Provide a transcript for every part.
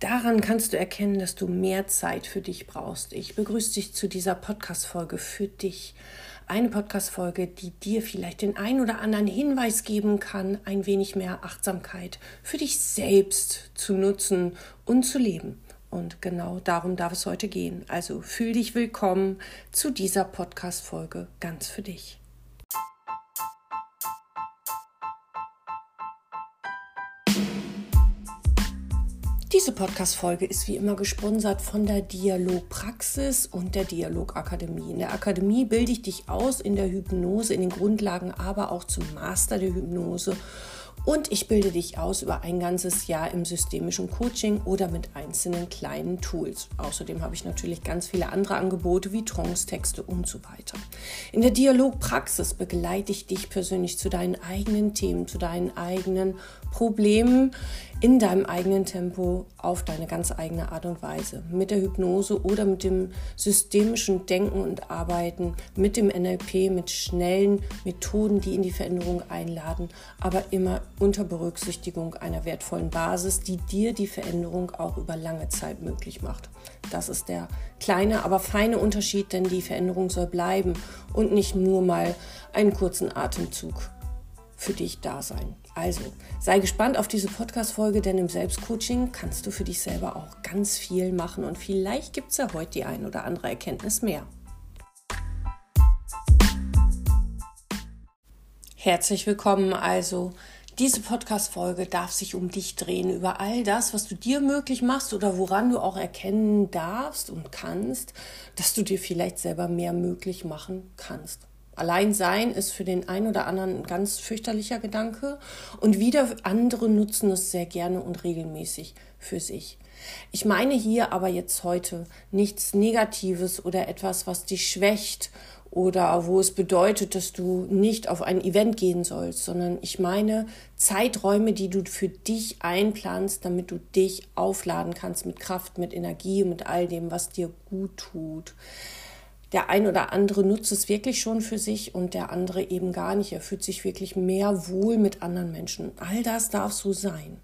Daran kannst du erkennen, dass du mehr Zeit für dich brauchst. Ich begrüße dich zu dieser Podcast-Folge für dich. Eine Podcast-Folge, die dir vielleicht den ein oder anderen Hinweis geben kann, ein wenig mehr Achtsamkeit für dich selbst zu nutzen und zu leben. Und genau darum darf es heute gehen. Also fühl dich willkommen zu dieser Podcast-Folge ganz für dich. Diese Podcast-Folge ist wie immer gesponsert von der Dialogpraxis und der Dialogakademie. In der Akademie bilde ich dich aus in der Hypnose, in den Grundlagen, aber auch zum Master der Hypnose und ich bilde dich aus über ein ganzes Jahr im systemischen Coaching oder mit einzelnen kleinen Tools. Außerdem habe ich natürlich ganz viele andere Angebote wie Trance-Texte und so weiter. In der Dialogpraxis begleite ich dich persönlich zu deinen eigenen Themen, zu deinen eigenen Problemen in deinem eigenen Tempo auf deine ganz eigene Art und Weise. Mit der Hypnose oder mit dem systemischen Denken und Arbeiten, mit dem NLP, mit schnellen Methoden, die in die Veränderung einladen, aber immer unter Berücksichtigung einer wertvollen Basis, die dir die Veränderung auch über lange Zeit möglich macht. Das ist der kleine, aber feine Unterschied, denn die Veränderung soll bleiben und nicht nur mal einen kurzen Atemzug für dich da sein. Also sei gespannt auf diese Podcast-Folge, denn im Selbstcoaching kannst du für dich selber auch ganz viel machen und vielleicht gibt es ja heute die ein oder andere Erkenntnis mehr. Herzlich willkommen also. Diese Podcast-Folge darf sich um dich drehen, über all das, was du dir möglich machst oder woran du auch erkennen darfst und kannst, dass du dir vielleicht selber mehr möglich machen kannst. Allein sein ist für den einen oder anderen ein ganz fürchterlicher Gedanke und wieder andere nutzen es sehr gerne und regelmäßig für sich. Ich meine hier aber jetzt heute nichts Negatives oder etwas, was dich schwächt oder wo es bedeutet, dass du nicht auf ein Event gehen sollst, sondern ich meine Zeiträume, die du für dich einplanst, damit du dich aufladen kannst mit Kraft, mit Energie, mit all dem, was dir gut tut der ein oder andere nutzt es wirklich schon für sich und der andere eben gar nicht. Er fühlt sich wirklich mehr wohl mit anderen Menschen. All das darf so sein.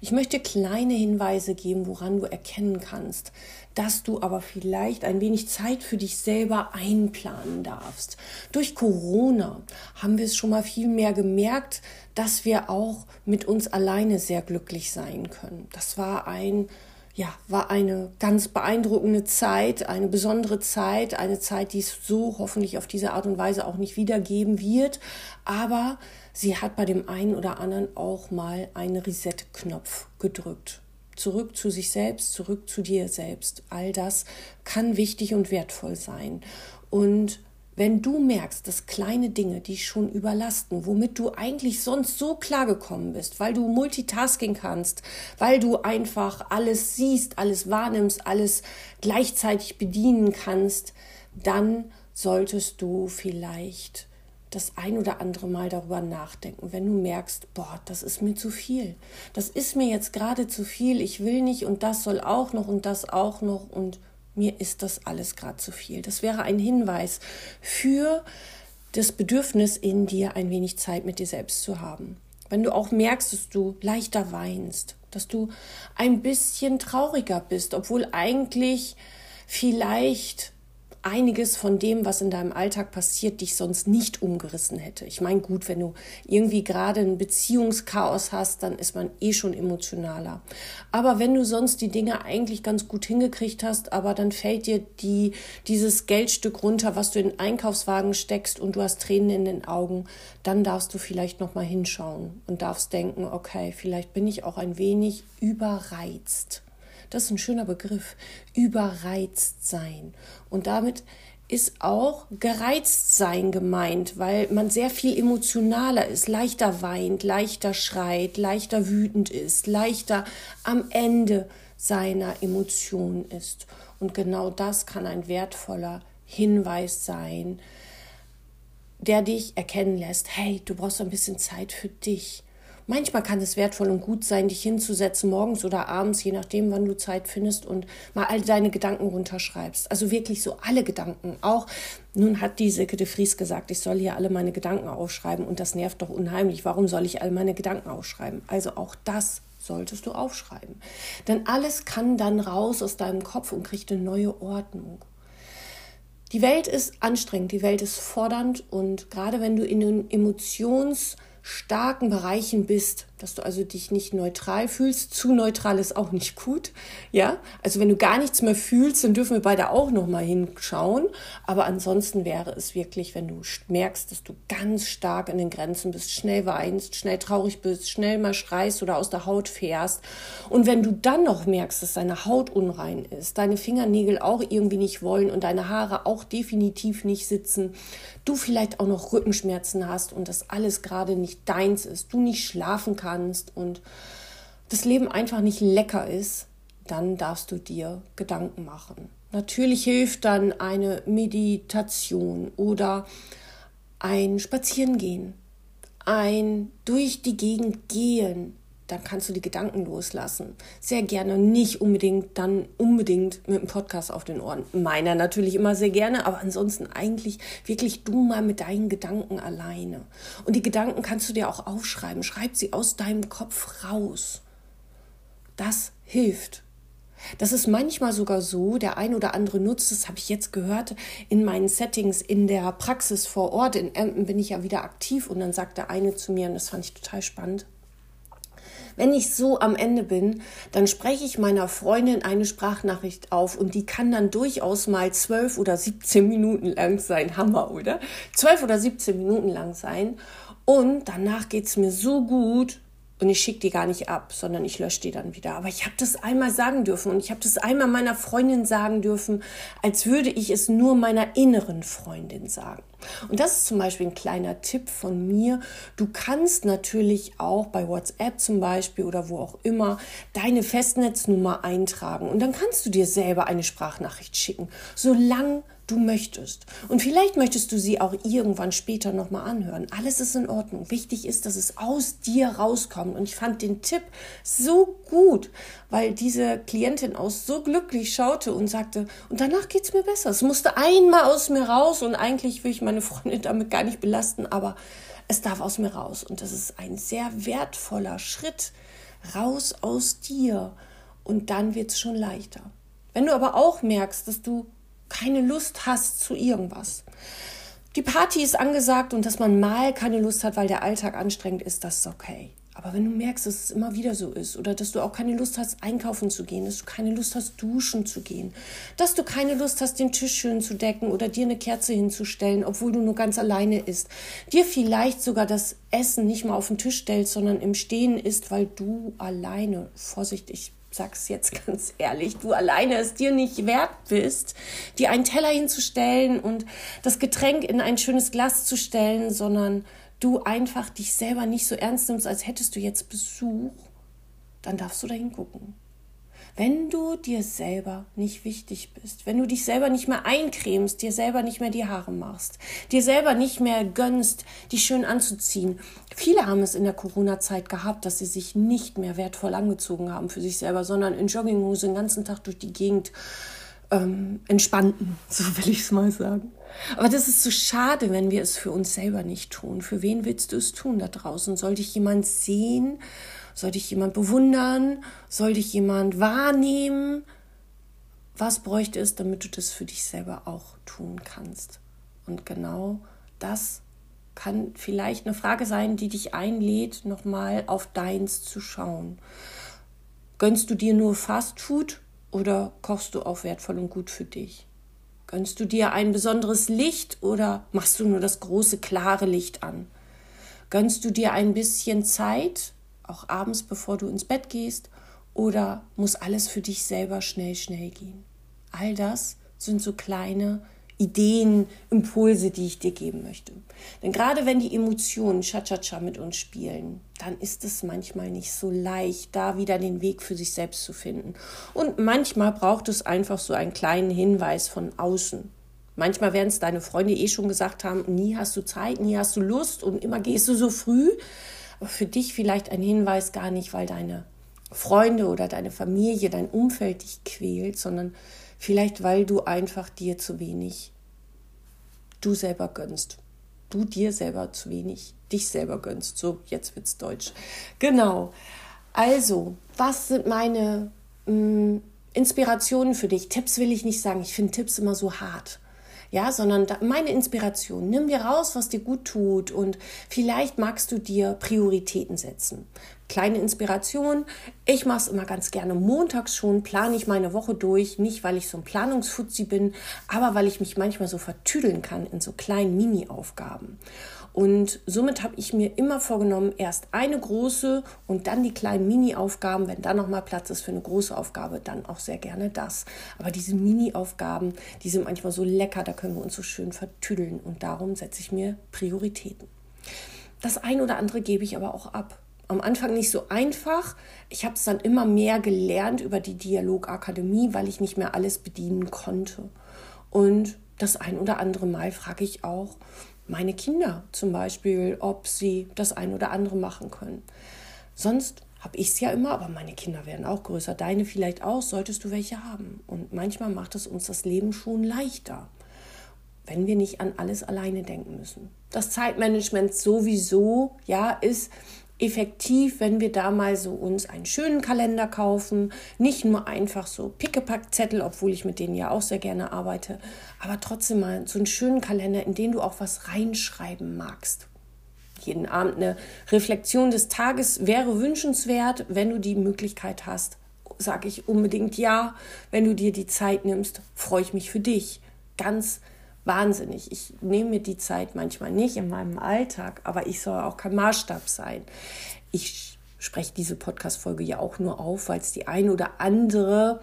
Ich möchte kleine Hinweise geben, woran du erkennen kannst, dass du aber vielleicht ein wenig Zeit für dich selber einplanen darfst. Durch Corona haben wir es schon mal viel mehr gemerkt, dass wir auch mit uns alleine sehr glücklich sein können. Das war ein ja, war eine ganz beeindruckende Zeit, eine besondere Zeit, eine Zeit, die es so hoffentlich auf diese Art und Weise auch nicht wiedergeben wird. Aber sie hat bei dem einen oder anderen auch mal einen Reset-Knopf gedrückt. Zurück zu sich selbst, zurück zu dir selbst. All das kann wichtig und wertvoll sein. Und wenn du merkst, dass kleine Dinge dich schon überlasten, womit du eigentlich sonst so klar gekommen bist, weil du Multitasking kannst, weil du einfach alles siehst, alles wahrnimmst, alles gleichzeitig bedienen kannst, dann solltest du vielleicht das ein oder andere Mal darüber nachdenken, wenn du merkst, boah, das ist mir zu viel. Das ist mir jetzt gerade zu viel. Ich will nicht und das soll auch noch und das auch noch und mir ist das alles gerade zu viel. Das wäre ein Hinweis für das Bedürfnis in dir, ein wenig Zeit mit dir selbst zu haben. Wenn du auch merkst, dass du leichter weinst, dass du ein bisschen trauriger bist, obwohl eigentlich vielleicht einiges von dem, was in deinem Alltag passiert, dich sonst nicht umgerissen hätte. Ich meine, gut, wenn du irgendwie gerade ein Beziehungschaos hast, dann ist man eh schon emotionaler. Aber wenn du sonst die Dinge eigentlich ganz gut hingekriegt hast, aber dann fällt dir die, dieses Geldstück runter, was du in den Einkaufswagen steckst und du hast Tränen in den Augen, dann darfst du vielleicht nochmal hinschauen und darfst denken, okay, vielleicht bin ich auch ein wenig überreizt. Das ist ein schöner Begriff. Überreizt sein. Und damit ist auch gereizt sein gemeint, weil man sehr viel emotionaler ist, leichter weint, leichter schreit, leichter wütend ist, leichter am Ende seiner Emotionen ist. Und genau das kann ein wertvoller Hinweis sein, der dich erkennen lässt, hey, du brauchst ein bisschen Zeit für dich. Manchmal kann es wertvoll und gut sein, dich hinzusetzen, morgens oder abends, je nachdem, wann du Zeit findest und mal all deine Gedanken runterschreibst. Also wirklich so alle Gedanken. Auch nun hat die Silke de Vries gesagt, ich soll hier alle meine Gedanken aufschreiben und das nervt doch unheimlich. Warum soll ich all meine Gedanken aufschreiben? Also auch das solltest du aufschreiben. Denn alles kann dann raus aus deinem Kopf und kriegt eine neue Ordnung. Die Welt ist anstrengend, die Welt ist fordernd und gerade wenn du in den Emotions- starken Bereichen bist, dass du also dich nicht neutral fühlst. Zu neutral ist auch nicht gut, ja. Also wenn du gar nichts mehr fühlst, dann dürfen wir beide auch noch mal hinschauen. Aber ansonsten wäre es wirklich, wenn du merkst, dass du ganz stark in den Grenzen bist, schnell weinst, schnell traurig bist, schnell mal schreist oder aus der Haut fährst. Und wenn du dann noch merkst, dass deine Haut unrein ist, deine Fingernägel auch irgendwie nicht wollen und deine Haare auch definitiv nicht sitzen, du vielleicht auch noch Rückenschmerzen hast und das alles gerade nicht deins ist, du nicht schlafen kannst und das Leben einfach nicht lecker ist, dann darfst du dir Gedanken machen. Natürlich hilft dann eine Meditation oder ein Spazierengehen, ein durch die Gegend gehen, dann kannst du die Gedanken loslassen. Sehr gerne, nicht unbedingt dann unbedingt mit dem Podcast auf den Ohren. Meiner natürlich immer sehr gerne, aber ansonsten eigentlich wirklich du mal mit deinen Gedanken alleine. Und die Gedanken kannst du dir auch aufschreiben. Schreib sie aus deinem Kopf raus. Das hilft. Das ist manchmal sogar so, der ein oder andere nutzt, das habe ich jetzt gehört, in meinen Settings in der Praxis vor Ort. In Emden bin ich ja wieder aktiv und dann sagt der eine zu mir, und das fand ich total spannend, wenn ich so am Ende bin, dann spreche ich meiner Freundin eine Sprachnachricht auf und die kann dann durchaus mal zwölf oder 17 Minuten lang sein. Hammer, oder? Zwölf oder 17 Minuten lang sein. Und danach geht es mir so gut, und ich schicke die gar nicht ab, sondern ich lösche die dann wieder. Aber ich habe das einmal sagen dürfen und ich habe das einmal meiner Freundin sagen dürfen, als würde ich es nur meiner inneren Freundin sagen. Und das ist zum Beispiel ein kleiner Tipp von mir. Du kannst natürlich auch bei WhatsApp zum Beispiel oder wo auch immer deine Festnetznummer eintragen und dann kannst du dir selber eine Sprachnachricht schicken, solange du möchtest. Und vielleicht möchtest du sie auch irgendwann später nochmal anhören. Alles ist in Ordnung. Wichtig ist, dass es aus dir rauskommt. Und ich fand den Tipp so gut, weil diese Klientin aus so glücklich schaute und sagte, und danach geht's mir besser. Es musste einmal aus mir raus und eigentlich will ich meine Freundin damit gar nicht belasten, aber es darf aus mir raus. Und das ist ein sehr wertvoller Schritt raus aus dir. Und dann wird's schon leichter. Wenn du aber auch merkst, dass du keine Lust hast zu irgendwas. Die Party ist angesagt und dass man mal keine Lust hat, weil der Alltag anstrengend ist, das ist okay. Aber wenn du merkst, dass es immer wieder so ist oder dass du auch keine Lust hast, einkaufen zu gehen, dass du keine Lust hast, duschen zu gehen, dass du keine Lust hast, den Tisch schön zu decken oder dir eine Kerze hinzustellen, obwohl du nur ganz alleine isst, dir vielleicht sogar das Essen nicht mal auf den Tisch stellst, sondern im Stehen isst, weil du alleine, vorsichtig, sag's jetzt ganz ehrlich, du alleine es dir nicht wert bist, dir einen Teller hinzustellen und das Getränk in ein schönes Glas zu stellen, sondern du einfach dich selber nicht so ernst nimmst, als hättest du jetzt Besuch, dann darfst du da hingucken. Wenn du dir selber nicht wichtig bist, wenn du dich selber nicht mehr eincremst, dir selber nicht mehr die Haare machst, dir selber nicht mehr gönnst, dich schön anzuziehen. Viele haben es in der Corona-Zeit gehabt, dass sie sich nicht mehr wertvoll angezogen haben für sich selber, sondern in Jogginghose den ganzen Tag durch die Gegend ähm, entspannten, so will ich es mal sagen. Aber das ist so schade, wenn wir es für uns selber nicht tun. Für wen willst du es tun da draußen? Soll dich jemand sehen? Soll dich jemand bewundern? Soll dich jemand wahrnehmen? Was bräuchte es, damit du das für dich selber auch tun kannst? Und genau das kann vielleicht eine Frage sein, die dich einlädt, nochmal auf deins zu schauen. Gönnst du dir nur Fast Food oder kochst du auch wertvoll und gut für dich? Gönnst du dir ein besonderes Licht oder machst du nur das große, klare Licht an? Gönnst du dir ein bisschen Zeit auch abends, bevor du ins Bett gehst, oder muss alles für dich selber schnell, schnell gehen? All das sind so kleine Ideen, Impulse, die ich dir geben möchte. Denn gerade wenn die Emotionen Cha-Cha-Cha mit uns spielen, dann ist es manchmal nicht so leicht, da wieder den Weg für sich selbst zu finden. Und manchmal braucht es einfach so einen kleinen Hinweis von außen. Manchmal werden es deine Freunde eh schon gesagt haben, nie hast du Zeit, nie hast du Lust und immer gehst du so früh aber für dich vielleicht ein Hinweis gar nicht, weil deine Freunde oder deine Familie, dein Umfeld dich quält, sondern vielleicht weil du einfach dir zu wenig du selber gönnst. Du dir selber zu wenig dich selber gönnst. So, jetzt wird's deutsch. Genau. Also, was sind meine mh, mm, Inspirationen für dich? Tipps will ich nicht sagen. Ich finde Tipps immer so hart ja, sondern meine Inspiration. Nimm dir raus, was dir gut tut und vielleicht magst du dir Prioritäten setzen. Kleine Inspiration. Ich mache es immer ganz gerne montags schon, plane ich meine Woche durch, nicht weil ich so ein Planungsfuzzi bin, aber weil ich mich manchmal so vertüdeln kann in so kleinen Mini-Aufgaben. Und somit habe ich mir immer vorgenommen, erst eine große und dann die kleinen Mini-Aufgaben. Wenn da nochmal Platz ist für eine große Aufgabe, dann auch sehr gerne das. Aber diese Mini-Aufgaben, die sind manchmal so lecker, da können wir uns so schön vertüdeln. Und darum setze ich mir Prioritäten. Das ein oder andere gebe ich aber auch ab. Am Anfang nicht so einfach. Ich habe es dann immer mehr gelernt über die Dialogakademie, weil ich nicht mehr alles bedienen konnte. Und das ein oder andere Mal frage ich auch, meine Kinder zum Beispiel, ob sie das ein oder andere machen können. Sonst habe ich es ja immer, aber meine Kinder werden auch größer. Deine vielleicht auch, solltest du welche haben. Und manchmal macht es uns das Leben schon leichter, wenn wir nicht an alles alleine denken müssen. Das Zeitmanagement sowieso, ja, ist effektiv, wenn wir da mal so uns einen schönen Kalender kaufen, nicht nur einfach so Pickepackzettel, obwohl ich mit denen ja auch sehr gerne arbeite, aber trotzdem mal so einen schönen Kalender, in den du auch was reinschreiben magst. Jeden Abend eine Reflexion des Tages wäre wünschenswert, wenn du die Möglichkeit hast. Sage ich unbedingt ja, wenn du dir die Zeit nimmst, freue ich mich für dich. Ganz wahnsinnig. Ich nehme mir die Zeit manchmal nicht in meinem Alltag, aber ich soll auch kein Maßstab sein. Ich spreche diese Podcast-Folge ja auch nur auf, weil es die eine oder andere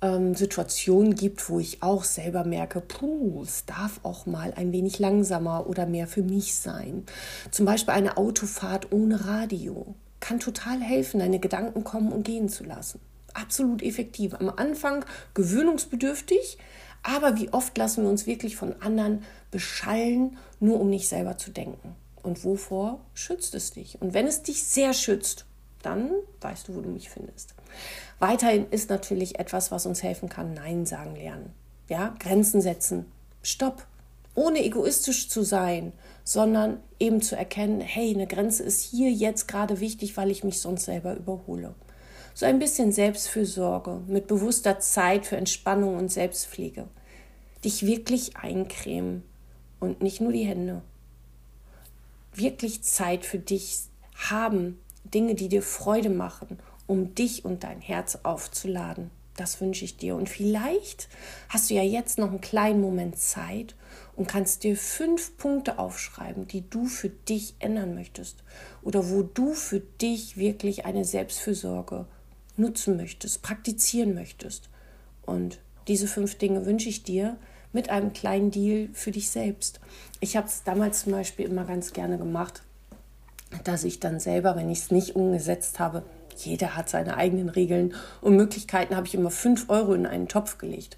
ähm, Situation gibt, wo ich auch selber merke, puh, es darf auch mal ein wenig langsamer oder mehr für mich sein. Zum Beispiel eine Autofahrt ohne Radio kann total helfen, deine Gedanken kommen und gehen zu lassen. Absolut effektiv. Am Anfang gewöhnungsbedürftig, aber wie oft lassen wir uns wirklich von anderen beschallen, nur um nicht selber zu denken? Und wovor schützt es dich? Und wenn es dich sehr schützt, dann weißt du, wo du mich findest. Weiterhin ist natürlich etwas, was uns helfen kann, Nein sagen lernen. Ja, Grenzen setzen. Stopp. Ohne egoistisch zu sein, sondern eben zu erkennen, hey, eine Grenze ist hier jetzt gerade wichtig, weil ich mich sonst selber überhole. So ein bisschen Selbstfürsorge mit bewusster Zeit für Entspannung und Selbstpflege. Dich wirklich eincremen und nicht nur die Hände. Wirklich Zeit für dich haben, Dinge, die dir Freude machen, um dich und dein Herz aufzuladen. Das wünsche ich dir. Und vielleicht hast du ja jetzt noch einen kleinen Moment Zeit und kannst dir fünf Punkte aufschreiben, die du für dich ändern möchtest oder wo du für dich wirklich eine Selbstfürsorge nutzen möchtest, praktizieren möchtest. Und diese fünf Dinge wünsche ich dir mit einem kleinen Deal für dich selbst. Ich habe es damals zum Beispiel immer ganz gerne gemacht, dass ich dann selber, wenn ich es nicht umgesetzt habe, jeder hat seine eigenen Regeln und Möglichkeiten, habe ich immer fünf Euro in einen Topf gelegt.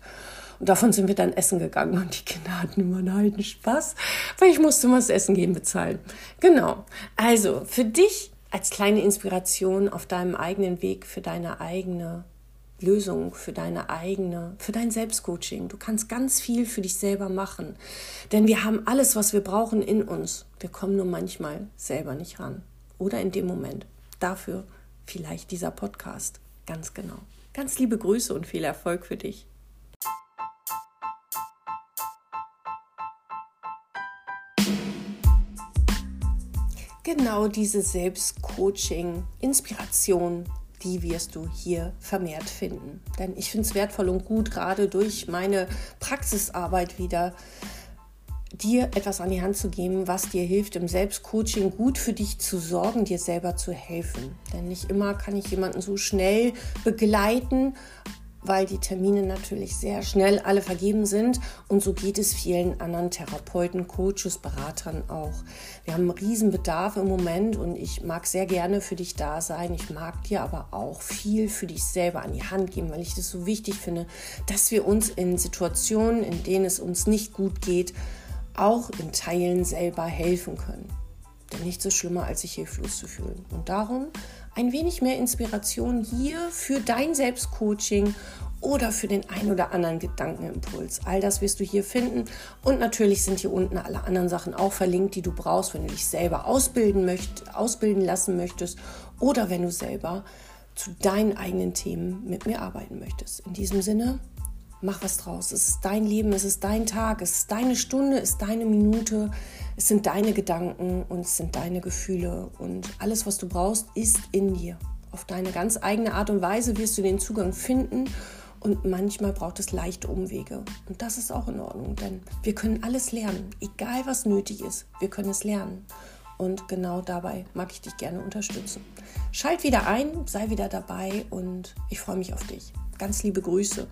Und davon sind wir dann essen gegangen und die Kinder hatten immer einen heiden Spaß, weil ich musste mal das Essen gehen bezahlen. Genau. Also für dich als kleine Inspiration auf deinem eigenen Weg für deine eigene Lösung, für deine eigene, für dein Selbstcoaching. Du kannst ganz viel für dich selber machen, denn wir haben alles, was wir brauchen in uns. Wir kommen nur manchmal selber nicht ran oder in dem Moment. Dafür vielleicht dieser Podcast. Ganz genau. Ganz liebe Grüße und viel Erfolg für dich. Genau diese Selbstcoaching, Inspiration, die wirst du hier vermehrt finden. Denn ich finde es wertvoll und gut, gerade durch meine Praxisarbeit wieder, dir etwas an die Hand zu geben, was dir hilft, im Selbstcoaching gut für dich zu sorgen, dir selber zu helfen. Denn nicht immer kann ich jemanden so schnell begleiten, weil die Termine natürlich sehr schnell alle vergeben sind. Und so geht es vielen anderen Therapeuten, Coaches, Beratern auch. Wir haben einen Riesenbedarf im Moment und ich mag sehr gerne für dich da sein. Ich mag dir aber auch viel für dich selber an die Hand geben, weil ich das so wichtig finde, dass wir uns in Situationen, in denen es uns nicht gut geht, auch in Teilen selber helfen können. Denn nichts so schlimmer, als sich hilflos zu fühlen. Und darum ein wenig mehr Inspiration hier für dein Selbstcoaching oder für den ein oder anderen Gedankenimpuls. All das wirst du hier finden. Und natürlich sind hier unten alle anderen Sachen auch verlinkt, die du brauchst, wenn du dich selber ausbilden, möcht, ausbilden lassen möchtest oder wenn du selber zu deinen eigenen Themen mit mir arbeiten möchtest. In diesem Sinne, mach was draus. Es ist dein Leben, es ist dein Tag, es ist deine Stunde, es ist deine Minute, es sind deine Gedanken und es sind deine Gefühle und alles, was du brauchst, ist in dir. Auf deine ganz eigene Art und Weise wirst du den Zugang finden und manchmal braucht es leichte Umwege. Und das ist auch in Ordnung, denn wir können alles lernen, egal was nötig ist. Wir können es lernen. Und genau dabei mag ich dich gerne unterstützen. Schalt wieder ein, sei wieder dabei und ich freue mich auf dich. Ganz liebe Grüße.